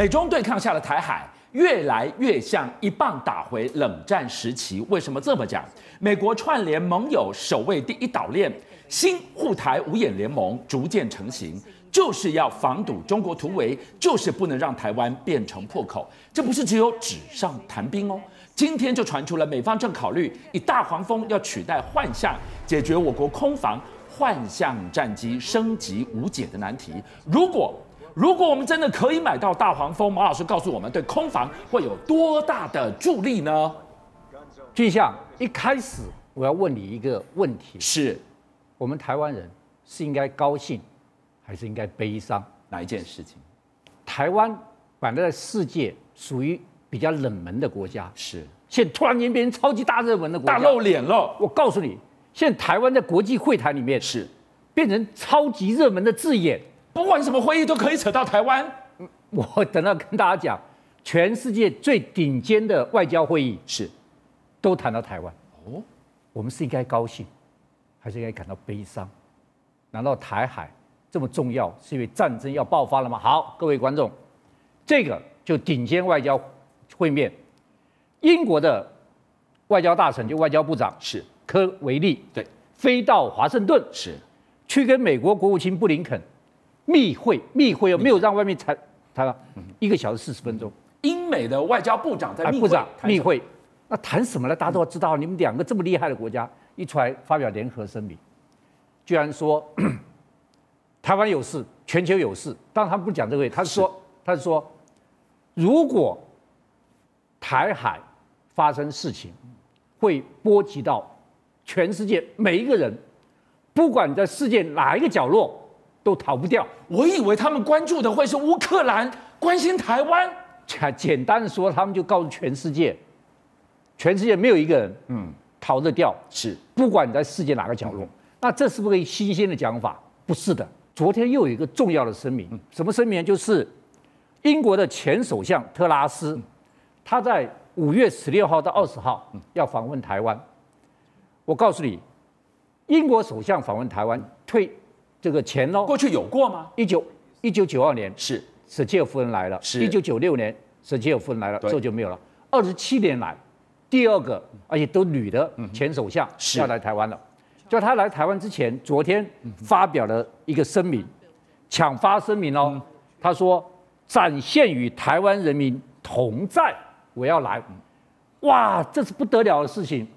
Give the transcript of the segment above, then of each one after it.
美中对抗下的台海越来越像一棒打回冷战时期。为什么这么讲？美国串联盟友，守卫第一岛链，新护台五眼联盟逐渐成型。就是要防堵中国突围，就是不能让台湾变成破口。这不是只有纸上谈兵哦。今天就传出了美方正考虑以大黄蜂要取代幻象，解决我国空防幻象战机升级无解的难题。如果如果我们真的可以买到大黄蜂，马老师告诉我们，对空防会有多大的助力呢？俊相，一开始我要问你一个问题：是我们台湾人是应该高兴？还是应该悲伤哪一件事情？台湾本来在世界属于比较冷门的国家，是现在突然间变成超级大热门的国家，大露脸了。我告诉你，现在台湾在国际会谈里面是变成超级热门的字眼，不管什么会议都可以扯到台湾。我等到跟大家讲，全世界最顶尖的外交会议是都谈到台湾。哦，我们是应该高兴，还是应该感到悲伤？难道台海？这么重要，是因为战争要爆发了吗？好，各位观众，这个就顶尖外交会面，英国的外交大臣就外交部长是科维利，对，飞到华盛顿是去跟美国国务卿布林肯密会，密会又没有让外面谈谈了一个小时四十分钟。英美的外交部长在密会，部长密会，那谈什么呢？大家都知道，你们两个这么厉害的国家一出来发表联合声明，居然说。台湾有事，全球有事，当然他不讲这个，他是说，是他是说，如果台海发生事情，会波及到全世界每一个人，不管在世界哪一个角落，都逃不掉。我以为他们关注的会是乌克兰，关心台湾。简简单的说，他们就告诉全世界，全世界没有一个人，嗯，逃得掉。是，不管你在世界哪个角落，嗯、那这是不是个新鲜的讲法？不是的。昨天又有一个重要的声明，什么声明？就是英国的前首相特拉斯，他在五月十六号到二十号要访问台湾。我告诉你，英国首相访问台湾退这个钱喽。过去有过吗？一九一九九二年是舍切尔夫人来了，是。一九九六年舍切尔夫人来了，之后就没有了。二十七年来，第二个而且都女的前首相要来台湾了。就他来台湾之前，昨天发表了一个声明，抢发声明哦。他说：“展现与台湾人民同在，我要来。”哇，这是不得了的事情。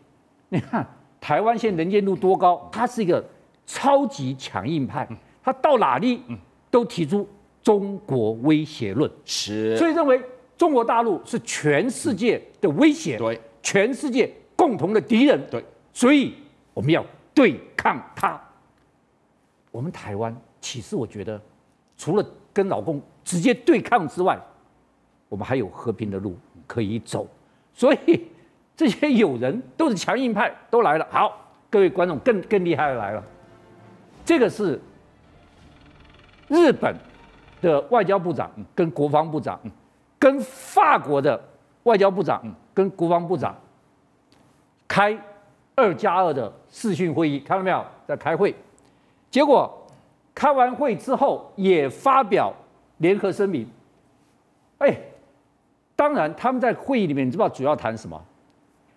你看，台湾现在能见度多高？它是一个超级强硬派，他到哪里都提出中国威胁论，是，所以认为中国大陆是全世界的威胁，对，全世界共同的敌人，对，所以我们要。对抗他，我们台湾其实我觉得，除了跟老公直接对抗之外，我们还有和平的路可以走。所以这些友人都是强硬派，都来了。好，各位观众更更厉害的来了，这个是日本的外交部长跟国防部长，跟法国的外交部长跟国防部长开。二加二的视讯会议，看到没有？在开会，结果开完会之后也发表联合声明。哎，当然他们在会议里面，你知道主要谈什么？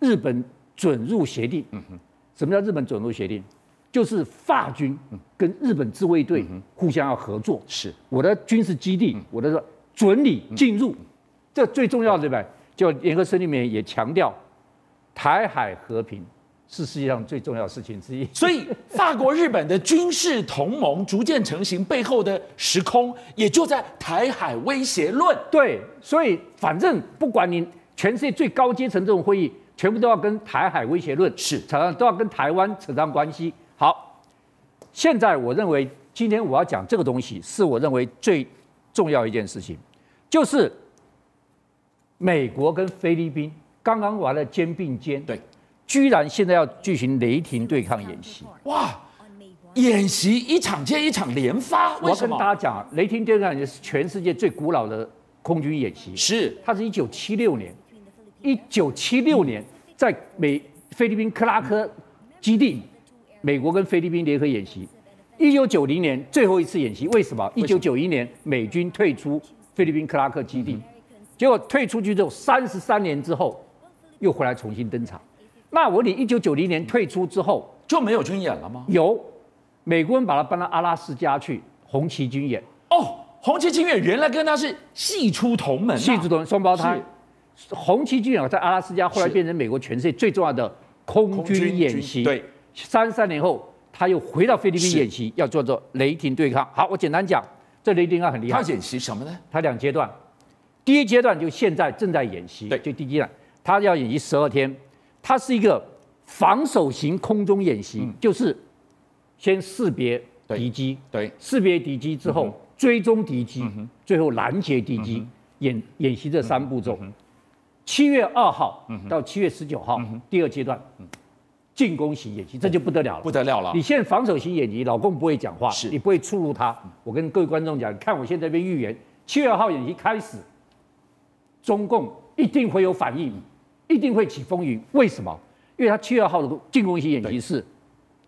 日本准入协定。嗯哼。什么叫日本准入协定？就是法军跟日本自卫队互相要合作。是。我的军事基地，我的准你进入，这最重要的对不对？就联合声明里面也强调台海和平。是世界上最重要的事情之一，所以法国、日本的军事同盟逐渐成型，背后的时空也就在台海威胁论。对，所以反正不管你全世界最高阶层这种会议，全部都要跟台海威胁论是扯上，都要跟台湾扯上关系。好，现在我认为今天我要讲这个东西，是我认为最重要一件事情，就是美国跟菲律宾刚刚完了肩并肩。对。居然现在要进行雷霆对抗演习，哇！演习一场接一场连发，我要跟大家讲，雷霆对抗演习是全世界最古老的空军演习，是它是一九七六年，一九七六年在美菲律宾克拉克基地，美国跟菲律宾联合演习，一九九零年最后一次演习，为什么？一九九一年美军退出菲律宾克拉克基地，结果退出去之后，三十三年之后又回来重新登场。那我你一九九零年退出之后就没有军演了吗？有，美国人把他搬到阿拉斯加去，红旗军演。哦，红旗军演原来跟他是系出同门，系出同门双胞胎。红旗军演在阿拉斯加，后来变成美国全世界最重要的空军演习。对，三十三年后他又回到菲律宾演习，要做做雷霆对抗。好，我简单讲，这雷霆对抗很厉害。他演习什么呢？他两阶段，第一阶段就现在正在演习，对，就第一阶段，他要演习十二天，他是一个防守型空中演习，嗯、就是先识别敌机，对，识别敌机之后、嗯、追踪敌机，嗯、最后拦截敌机，嗯、演演习这三步骤。七月二号到七月十九号，第二阶段进攻型演习，这就不得了了，不得了了。你现在防守型演习，老公不会讲话，你不会触怒他。我跟各位观众讲，你看我现在这边预言，七月二号演习开始，中共一定会有反应，一定会起风云。为什么？因为他七月二号的进攻型演习是，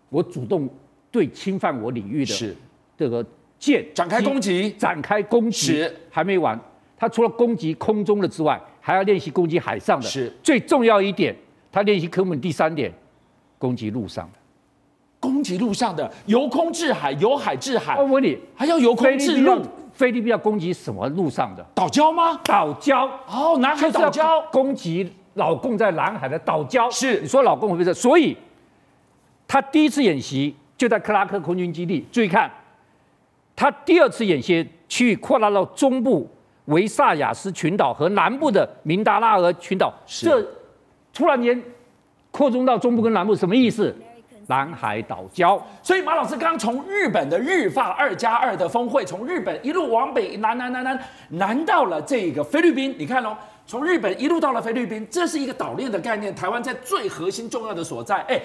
我主动对侵犯我领域的这个舰展开攻击，展开攻击，还没完。他除了攻击空中的之外，还要练习攻击海上的。是最重要一点，他练习科目第三点，攻击陆上的。攻击陆上的，由空制海，由海制海。我问你，还要由空制陆？菲律宾要攻击什么陆上的？岛礁吗？岛礁。哦，南海岛礁。攻击老共在南海的岛礁。是，你说老共会不会这？所以，他第一次演习就在克拉克空军基地。注意看，他第二次演习区域扩大到中部。维萨亚斯群岛和南部的明达拉俄群岛，这突然间扩充到中部跟南部，什么意思？南海岛礁。所以马老师刚从日本的日法二加二的峰会，从日本一路往北南南南南南到了这个菲律宾。你看喽，从日本一路到了菲律宾，这是一个岛链的概念。台湾在最核心重要的所在。哎，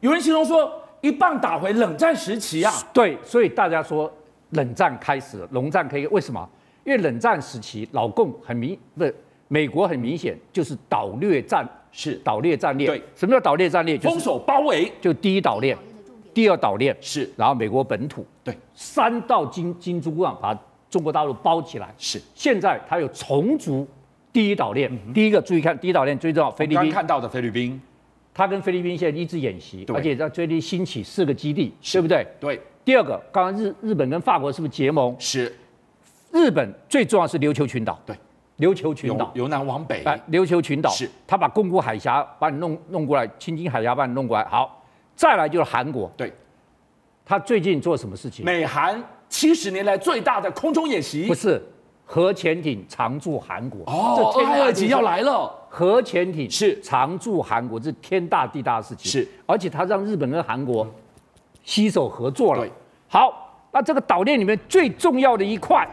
有人形容说一棒打回冷战时期啊。对，所以大家说冷战开始了，龙战可以为什么？因为冷战时期，老共很明不是美国很明显就是岛掠战，是岛链战略。对，什么叫岛链战略？封锁包围，就第一岛链，第二岛链是，然后美国本土，对，三道金金珠港把中国大陆包起来。是，现在它有重组第一岛链，第一个注意看，第一岛链最重要，菲律宾。刚看到的菲律宾，它跟菲律宾现在一直演习，而且在最近兴起四个基地，对不对？对。第二个，刚刚日日本跟法国是不是结盟？是。日本最重要是琉球群岛，对，琉球群岛。由南往北，哎，琉球群岛。是，他把宫古海峡把你弄弄过来，青津海峡把你弄过来，好，再来就是韩国，对，他最近做什么事情？美韩七十年来最大的空中演习，不是核潜艇常驻韩国，哦，这天二级要来了，核潜艇是。常驻韩国，这是天大地大的事情，是，而且他让日本跟韩国携手合作了，对，好，那这个岛链里面最重要的一块。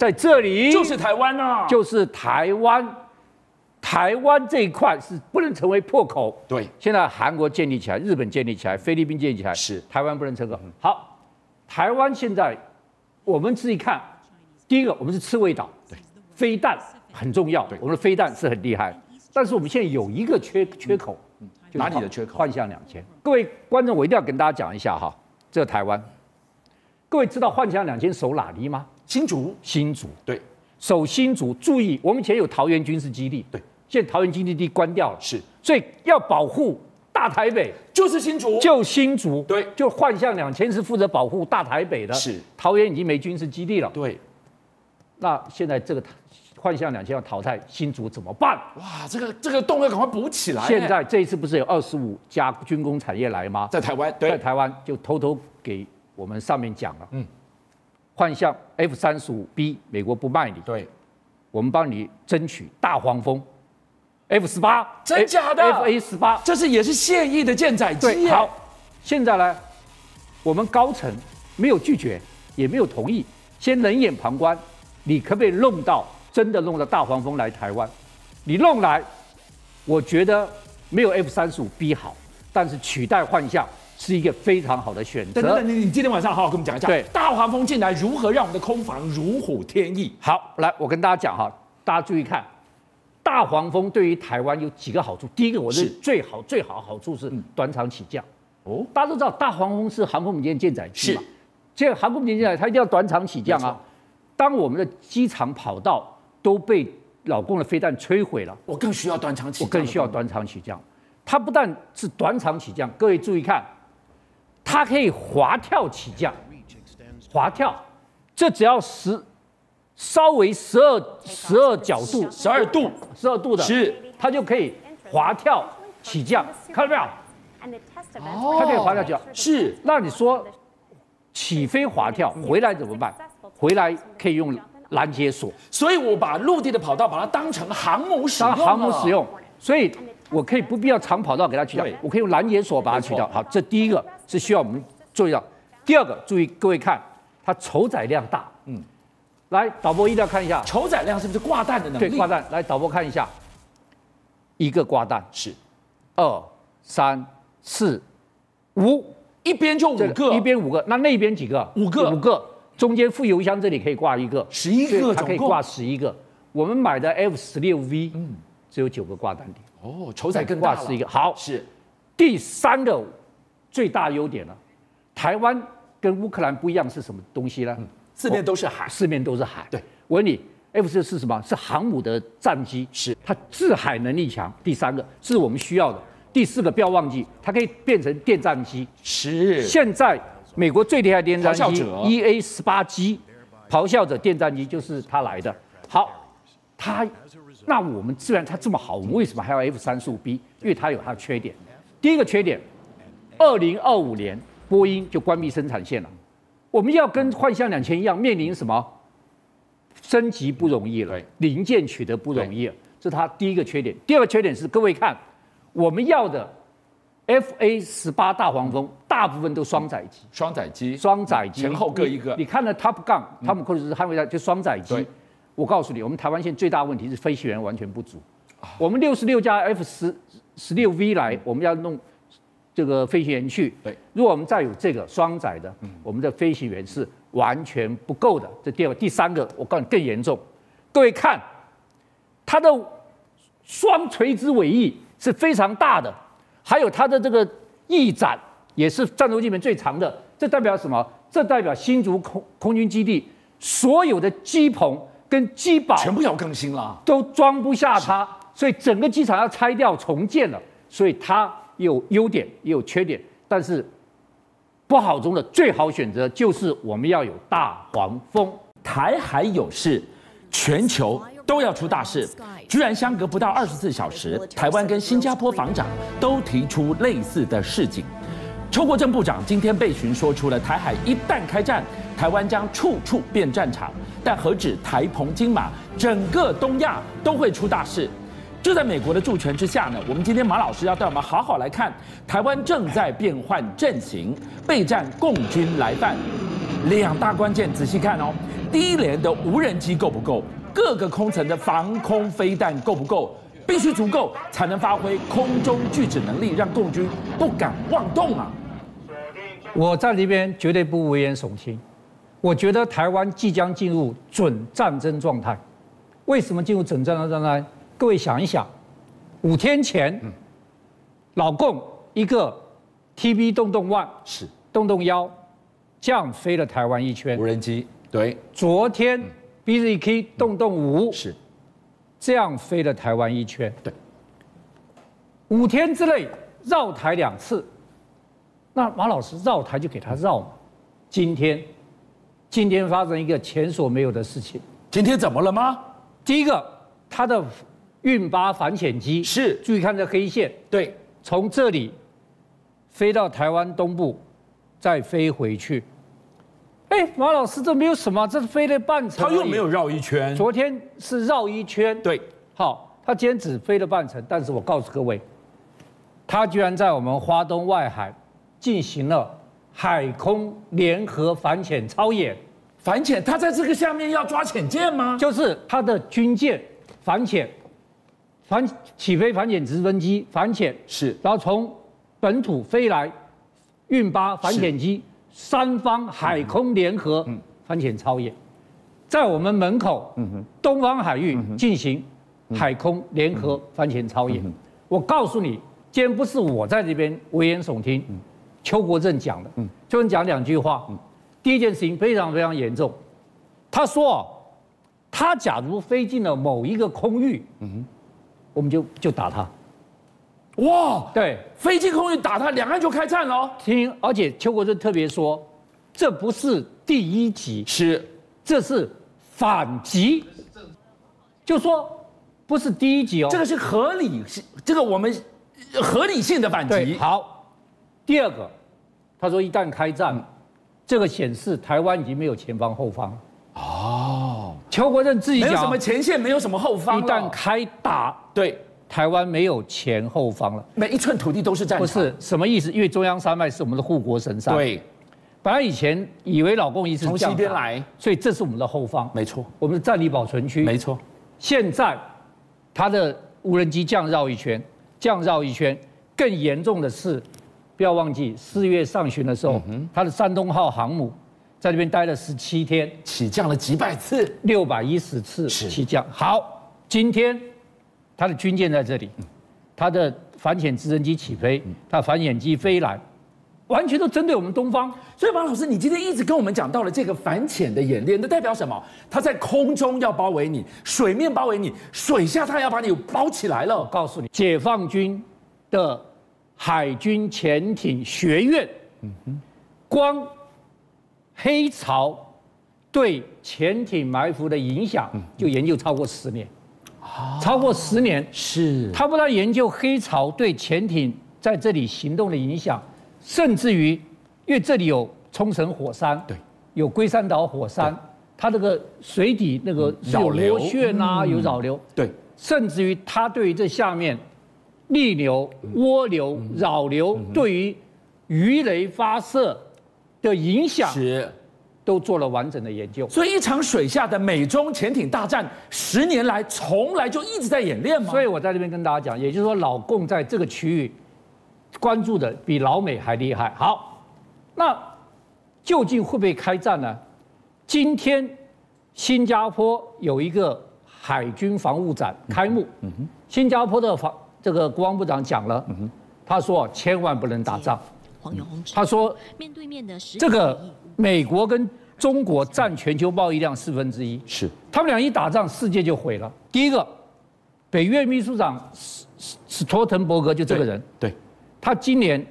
在这里就是台湾啊，就是台湾，台湾这一块是不能成为破口。对，现在韩国建立起来，日本建立起来，菲律宾建立起来，是台湾不能成功。好，台湾现在我们自己看，第一个我们是刺猬岛，对，飞弹很重要，我们的飞弹是很厉害，但是我们现在有一个缺缺口，哪里的缺口？幻象两千。各位观众，我一定要跟大家讲一下哈，这台湾，各位知道幻象两千守哪里吗？新竹，新竹，对，守新竹。注意，我们以前有桃园军事基地，对，现在桃园军事基地关掉了，是，所以要保护大台北，就是新竹，就新竹，对，就幻象两千是负责保护大台北的，是，桃园已经没军事基地了，对，那现在这个幻象两千要淘汰新竹怎么办？哇，这个这个洞要赶快补起来。现在这一次不是有二十五家军工产业来吗？在台湾，对。在台湾就偷偷给我们上面讲了，嗯。幻象 F 三十五 B，美国不卖你，对，我们帮你争取大黄蜂 F 十八，真假的 F A 十八，这是也是现役的舰载机。好，现在呢，我们高层没有拒绝，也没有同意，先冷眼旁观，你可不可以弄到真的弄到大黄蜂来台湾？你弄来，我觉得没有 F 三十五 B 好，但是取代幻象。是一个非常好的选择。等等，你你今天晚上好好跟我们讲一下，对，大黄蜂进来如何让我们的空防如虎添翼？好，来，我跟大家讲哈，大家注意看，大黄蜂对于台湾有几个好处。第一个，我认为最好最好的好处是短场起降。哦，大家都知道大黄蜂是航空母舰舰载机嘛，这个航空母舰舰载它一定要短场起降啊。当我们的机场跑道都被老共的飞弹摧毁了，我更需要短场起降，我更需要短场起降。它不但是短场起降，各位注意看，它可以滑跳起降，滑跳，这只要十稍微十二十二角度，十二度，十二度的，是。它就可以滑跳起降，看到没有？哦，它可以滑跳起降，是。那你说起飞滑跳回来怎么办？回来可以用拦截索，所以我把陆地的跑道把它当成航母使用，当航母使用，所以我可以不必要长跑道给它取掉，我可以用拦截索把它取掉。好，这第一个是需要我们注意到。第二个，注意各位看，它筹载量大。嗯，来导播一定要看一下，筹载量是不是挂弹的能力？对，挂弹。来导播看一下，一个挂弹是二三四五，一边就五个，一边五个，那那边几个？五个，五个。中间副油箱这里可以挂一个，十一个，它可以挂十一个。我们买的 F 十六 V，嗯，只有九个挂弹点。哦，筹载更大，挂十一个。好，是第三个最大优点了。台湾跟乌克兰不一样是什么东西呢？嗯、四面都是海，四面都是海。对，我问你，F 四是什么？是航母的战机，是它制海能力强。第三个是我们需要的。第四个不要忘记，它可以变成电战机。是现在。美国最厉害的电战机 EA 十八 G，咆哮者电战机就是它来的。好，它那我们既然它这么好，我们为什么还要 F 三十五 B？因为它有它的缺点。第一个缺点，二零二五年波音就关闭生产线了，我们要跟幻象两千一样，面临什么？升级不容易了，零件取得不容易了，这是它第一个缺点。第二个缺点是，各位看，我们要的。F A 十八大黄蜂大部分都双载机，双载机，双载机前后各一个。你，你看了 Top Gun，汤姆克鲁斯捍卫战就双载机。我告诉你，我们台湾现在最大问题是飞行员完全不足。我们六十六架 F 十十六 V 来，我们要弄这个飞行员去。对，如果我们再有这个双载的，我们的飞行员是完全不够的。这第二个，第三个，我告诉你更严重。各位看，它的双垂直尾翼是非常大的。还有它的这个翼展也是战斗机里面最长的，这代表什么？这代表新竹空空军基地所有的机棚跟机堡全部要更新了，都装不下它，所以整个机场要拆掉重建了。所以它有优点也有缺点，但是不好中的最好选择就是我们要有大黄蜂。台海有事，全球都要出大事。居然相隔不到二十四小时，台湾跟新加坡防长都提出类似的示警。邱国正部长今天被询说出了台海一旦开战，台湾将处处变战场。但何止台澎金马，整个东亚都会出大事。就在美国的助权之下呢，我们今天马老师要带我们好好来看，台湾正在变换阵型，备战共军来犯。两大关键，仔细看哦，第一连的无人机够不够？各个空层的防空飞弹够不够？必须足够才能发挥空中拒止能力，让共军不敢妄动啊！我在这边绝对不危言耸听。我觉得台湾即将进入准战争状态。为什么进入准战争状态？各位想一想，五天前，老共一个 TB 洞洞 One 是洞洞幺，这样飞了台湾一圈。无人机对，昨天。BZK 洞洞五是这样飞了台湾一圈，对，五天之内绕台两次，那马老师绕台就给他绕嘛。今天，今天发生一个前所没有的事情。今天怎么了吗？第一个，他的运八反潜机是注意看这黑线，对，从这里飞到台湾东部，再飞回去。哎，马老师，这没有什么，这是飞了半程。他又没有绕一圈。昨天是绕一圈。对，好，他今天只飞了半程。但是我告诉各位，他居然在我们花东外海进行了海空联合反潜操演。反潜？他在这个下面要抓潜舰吗？就是他的军舰反潜，反起飞反潜直升机反潜是，然后从本土飞来运八反潜机。三方海空联合反潜操演，在我们门口东方海域进行海空联合反潜操演。我告诉你，今天不是我在这边危言耸听，邱国正讲的。邱正讲两句话。第一件事情非常非常严重，他说，他假如飞进了某一个空域，嗯，我们就就打他。哇，对，飞机空域打他，两岸就开战了。听，而且邱国正特别说，这不是第一集，是，这是反击，就说不是第一集哦，这个是合理性，这个我们合理性的反击。好，第二个，他说一旦开战。嗯这个显示台湾已经没有前方后方哦，邱国正自己讲，没有什么前线，没有什么后方。一旦开打，对台湾没有前后方了，每一寸土地都是战场。不是什么意思？因为中央山脉是我们的护国神山。对，本来以前以为老共一直从西边来，所以这是我们的后方。没错，我们的战力保存区。没错，现在他的无人机这样绕一圈，这样绕一圈，更严重的是。不要忘记，四月上旬的时候，他的山东号航母在那边待了十七天，起降了几百次，六百一十次起降。好，今天他的军舰在这里，他的反潜直升机起飞，他反潜机飞来，完全都针对我们东方。所以马老师，你今天一直跟我们讲到了这个反潜的演练，那代表什么？他在空中要包围你，水面包围你，水下他要把你包起来了。我告诉你，解放军的。海军潜艇学院，光黑潮对潜艇埋伏的影响，就研究超过十年，超过十年是。他不但研究黑潮对潜艇在这里行动的影响，甚至于，因为这里有冲绳火山，对，有龟山岛火山，它这个水底那个有流血呐，有扰流，对，甚至于它对于这下面。逆流、涡流、扰流对于鱼雷发射的影响是都做了完整的研究。所以一场水下的美中潜艇大战，十年来从来就一直在演练吗？所以我在这边跟大家讲，也就是说，老共在这个区域关注的比老美还厉害。好，那究竟会不会开战呢？今天新加坡有一个海军防务展开幕，新加坡的防。这个国防部长讲了，他说千万不能打仗。他说，面对面的这个美国跟中国占全球贸易量四分之一，是。他们俩一打仗，世界就毁了。第一个，北约秘书长史史托滕伯格就这个人，对，他今年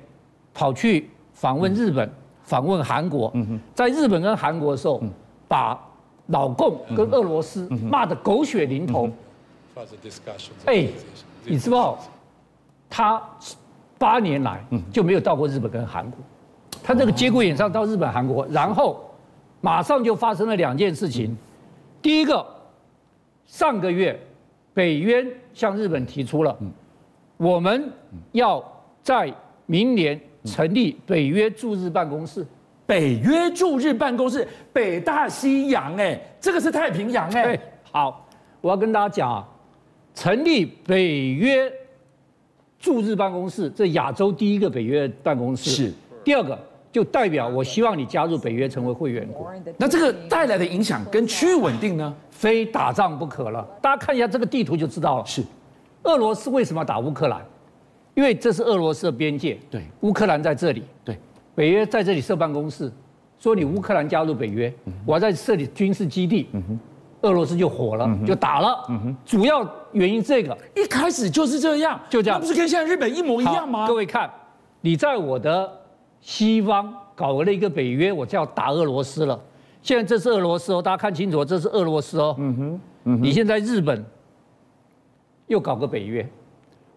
跑去访问日本，访问韩国，在日本跟韩国的时候，把老共跟俄罗斯骂得狗血淋头。哎。你知道，他八年来就没有到过日本跟韩国，他这个节骨眼上到日本、韩国，然后马上就发生了两件事情。第一个，上个月北约向日本提出了，我们要在明年成立北约驻日办公室。北约驻日办公室，北大西洋，哎，这个是太平洋，哎。好，我要跟大家讲啊。成立北约驻日办公室，这亚洲第一个北约办公室。是。第二个，就代表我希望你加入北约成为会员国。那这个带来的影响跟区域稳定呢？非打仗不可了。大家看一下这个地图就知道了。是。俄罗斯为什么要打乌克兰？因为这是俄罗斯的边界。对。乌克兰在这里。对。北约在这里设办公室，说你乌克兰加入北约，我要在这里军事基地。嗯哼。俄罗斯就火了，就打了。主要原因这个一开始就是这样，就这样，那不是跟现在日本一模一样吗？各位看，你在我的西方搞了一个北约，我就要打俄罗斯了。现在这是俄罗斯哦，大家看清楚，这是俄罗斯哦。嗯哼，你现在日本又搞个北约，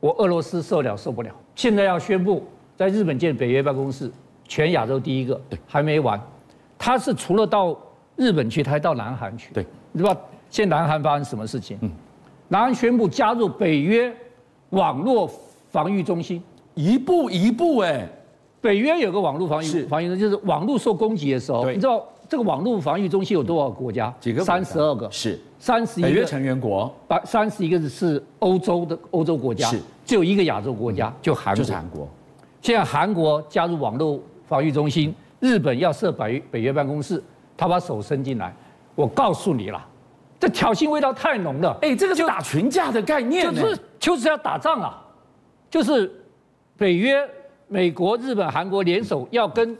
我俄罗斯受了受不了。现在要宣布在日本建北约办公室，全亚洲第一个。对，还没完，他是除了到日本去，他还到南韩去。对。你知道现在南韩发生什么事情？嗯，南韩宣布加入北约网络防御中心，一步一步哎。北约有个网络防御防御中心，就是网络受攻击的时候，你知道这个网络防御中心有多少国家？几个？三十二个。是。三十一个。北约成员国。把三十一个是欧洲的欧洲国家。是。只有一个亚洲国家，就韩国。就是韩国。现在韩国加入网络防御中心，日本要设北北约办公室，他把手伸进来。我告诉你了，这挑衅味道太浓了。哎，这个就打群架的概念，就是就是要打仗啊，就是北约、美国、日本、韩国联手要跟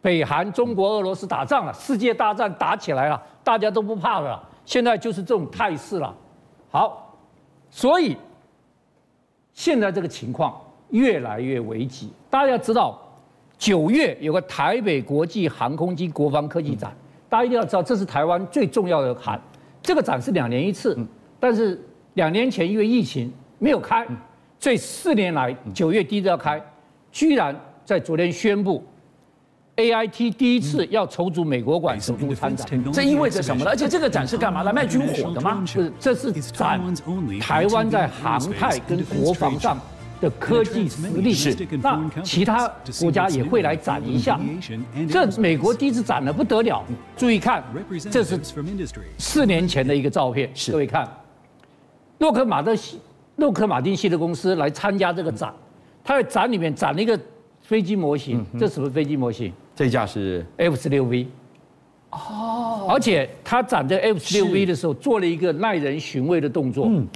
北韩、中国、俄罗斯打仗了，世界大战打起来了，大家都不怕了。现在就是这种态势了。好，所以现在这个情况越来越危急。大家知道，九月有个台北国际航空及国防科技展，大家一定要知道，这是台湾最重要的展。这个展是两年一次，但是两年前因为疫情没有开，这四年来九月第一次要开，居然在昨天宣布。A I T 第一次要筹组美国馆首度参展，这意味着什么呢？而且这个展是干嘛？来卖军火的吗？是，这是展台湾在航太跟国防上的科技实力。是，那其他国家也会来展一下。这美国第一次展了不得了，注意看，这是四年前的一个照片。各位看，洛克马德西、洛克马丁系的公司来参加这个展，他在展里面展了一个飞机模型，这是什么飞机模型？这架是 F 十六 V，哦，而且他展这 F 十六 V 的时候，做了一个耐人寻味的动作，嗯，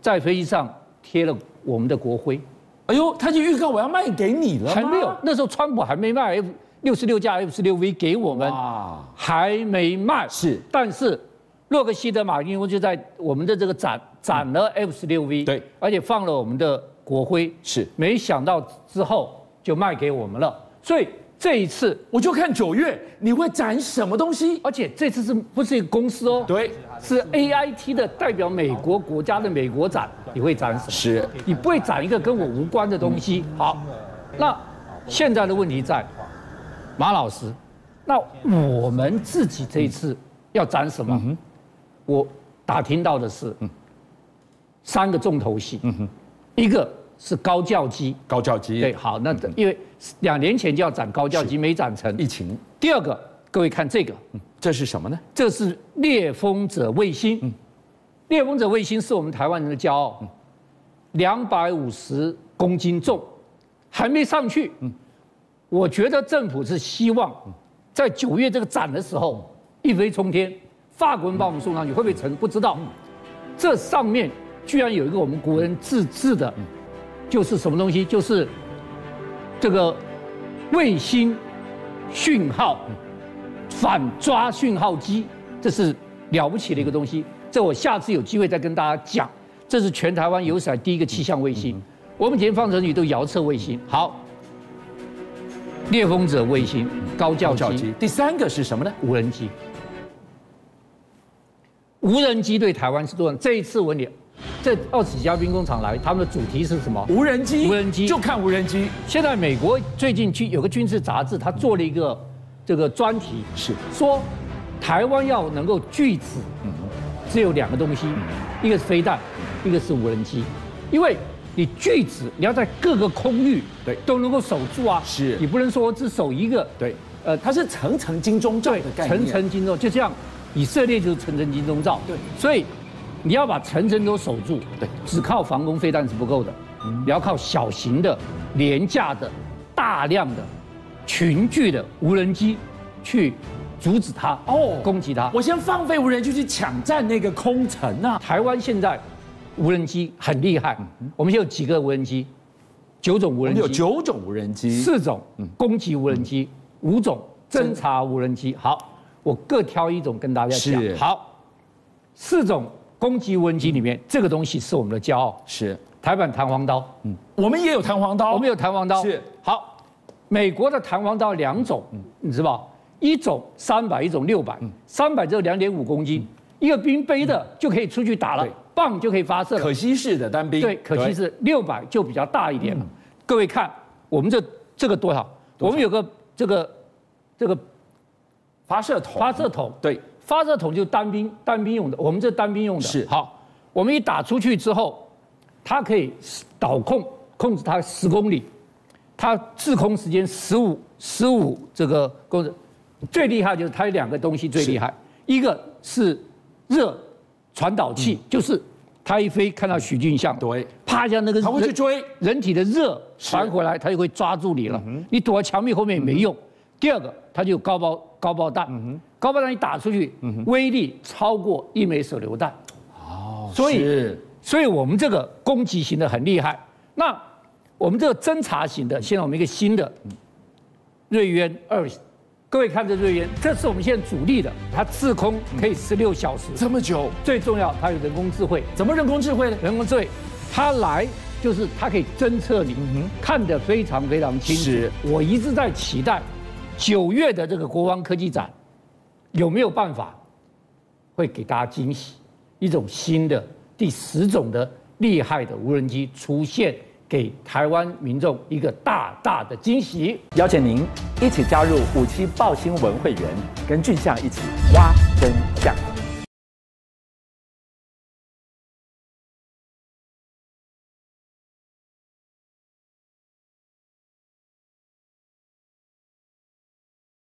在飞机上贴了我们的国徽。哎呦，他就预告我要卖给你了，还没有，那时候川普还没卖 F 六十六架 F 十六 V 给我们，啊，还没卖。是，但是洛克希德马丁就在我们的这个展展了 F 十六 V，对，而且放了我们的国徽。是，没想到之后就卖给我们了，所以。这一次我就看九月你会展什么东西，而且这次是不是一个公司哦？对，是 AIT 的代表美国国家的美国展，你会展什么？是，你不会展一个跟我无关的东西。好，那现在的问题在马老师，那我们自己这一次要展什么？我打听到的是，三个重头戏，一个。是高教机，高教机对，好，那因为两年前就要展高教机，没展成，疫情。第二个，各位看这个，这是什么呢？这是猎风者卫星，猎风者卫星是我们台湾人的骄傲，两百五十公斤重，还没上去。嗯。我觉得政府是希望在九月这个展的时候一飞冲天，法国人把我们送上去，会不会成？不知道。这上面居然有一个我们国人自制的。就是什么东西？就是这个卫星讯号反抓讯号机，这是了不起的一个东西。这我下次有机会再跟大家讲。这是全台湾有史以来第一个气象卫星。我们以前放上去都遥测卫星。好，猎风者卫星、高教机。第三个是什么呢？无人机。无人机对台湾是多少？这一次我问你。这二十几家兵工厂来，他们的主题是什么？无人机，无人机。就看无人机。现在美国最近去有个军事杂志，他做了一个这个专题，是。说台湾要能够拒止，只有两个东西，一个是飞弹，一个是无人机。因为你拒止，你要在各个空域对。都能够守住啊，是。你不能说我只守一个，对，呃，它是层层金钟罩的概念，层层金钟，就像以色列就是层层金钟罩，对，所以。你要把层层都守住，对，只靠防空飞弹是不够的，你要靠小型的、廉价的、大量的、群聚的无人机去阻止它哦，攻击它。我先放飞无人机去抢占那个空城啊！台湾现在无人机很厉害，我们有几个无人机？九种无人机，有九种无人机，四种攻击无人机，五种侦察无人机。好，我各挑一种跟大家讲。好，四种。攻击无人机里面，这个东西是我们的骄傲，是。台版弹簧刀。嗯，我们也有弹簧刀，我们有弹簧刀。是。好，美国的弹簧刀两种，你知道？一种三百，一种六百。三百只有两点五公斤，一个兵背的就可以出去打了，棒就可以发射了。可惜是的单兵，对，可惜是六百就比较大一点了。各位看，我们这这个多少？我们有个这个这个发射筒，发射筒，对。发射筒就是单兵单兵用的，我们这单兵用的。是。好，我们一打出去之后，它可以导控控制它十公里，它滞空时间十五十五这个公里，最厉害就是它有两个东西最厉害，一个是热传导器，就是它一飞看到许俊相，对，啪一下那个它会去追。人体的热传回来，它就会抓住你了，你躲在墙壁后面也没用。第二个，它就有高爆高爆弹。高爆弹一打出去，威力超过一枚手榴弹。哦，所以，所以我们这个攻击型的很厉害。那我们这个侦察型的，现在我们一个新的瑞渊二各位看这瑞渊，这是我们现在主力的，它滞空可以十六小时，这么久。最重要，它有人工智慧。怎么人工智慧呢？人工智慧，它来就是它可以侦测你，看得非常非常清楚。我一直在期待九月的这个国防科技展，有没有办法会给大家惊喜？一种新的第十种的厉害的无人机出现。给台湾民众一个大大的惊喜，邀请您一起加入五七报新闻会员，跟俊相一起挖。